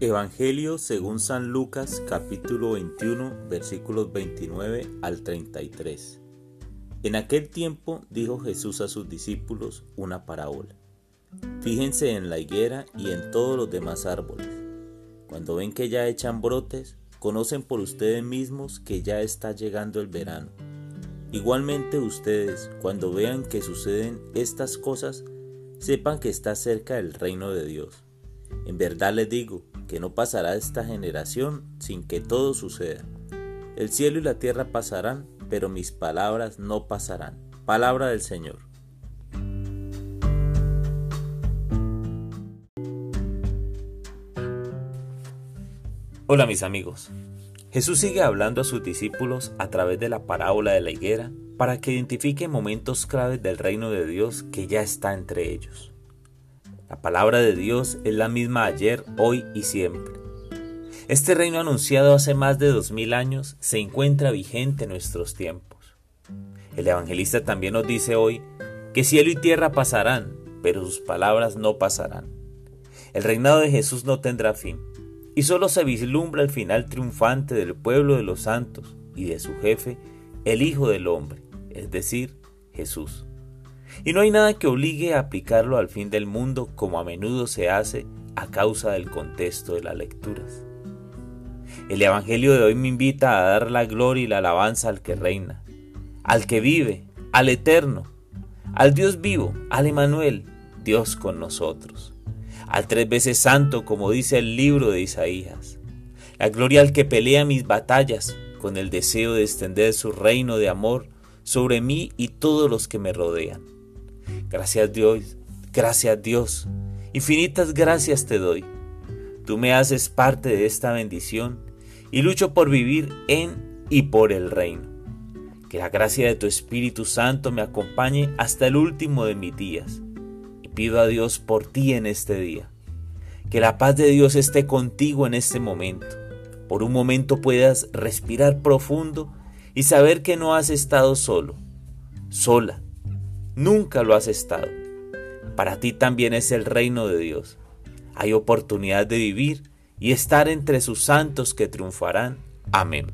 Evangelio según San Lucas capítulo 21 versículos 29 al 33. En aquel tiempo dijo Jesús a sus discípulos una parábola. Fíjense en la higuera y en todos los demás árboles. Cuando ven que ya echan brotes, conocen por ustedes mismos que ya está llegando el verano. Igualmente ustedes, cuando vean que suceden estas cosas, sepan que está cerca el reino de Dios. En verdad les digo, que no pasará esta generación sin que todo suceda. El cielo y la tierra pasarán, pero mis palabras no pasarán. Palabra del Señor. Hola mis amigos. Jesús sigue hablando a sus discípulos a través de la parábola de la higuera para que identifiquen momentos claves del reino de Dios que ya está entre ellos. La palabra de Dios es la misma ayer, hoy y siempre. Este reino anunciado hace más de dos mil años se encuentra vigente en nuestros tiempos. El evangelista también nos dice hoy que cielo y tierra pasarán, pero sus palabras no pasarán. El reinado de Jesús no tendrá fin, y solo se vislumbra el final triunfante del pueblo de los santos y de su jefe, el Hijo del Hombre, es decir, Jesús. Y no hay nada que obligue a aplicarlo al fin del mundo como a menudo se hace a causa del contexto de las lecturas. El Evangelio de hoy me invita a dar la gloria y la alabanza al que reina, al que vive, al eterno, al Dios vivo, al Emanuel, Dios con nosotros, al tres veces santo como dice el libro de Isaías, la gloria al que pelea mis batallas con el deseo de extender su reino de amor sobre mí y todos los que me rodean Gracias Dios, gracias Dios, infinitas gracias te doy. Tú me haces parte de esta bendición y lucho por vivir en y por el reino. Que la gracia de tu Espíritu Santo me acompañe hasta el último de mis días. Y pido a Dios por ti en este día. Que la paz de Dios esté contigo en este momento. Por un momento puedas respirar profundo y saber que no has estado solo, sola Nunca lo has estado. Para ti también es el reino de Dios. Hay oportunidad de vivir y estar entre sus santos que triunfarán. Amén.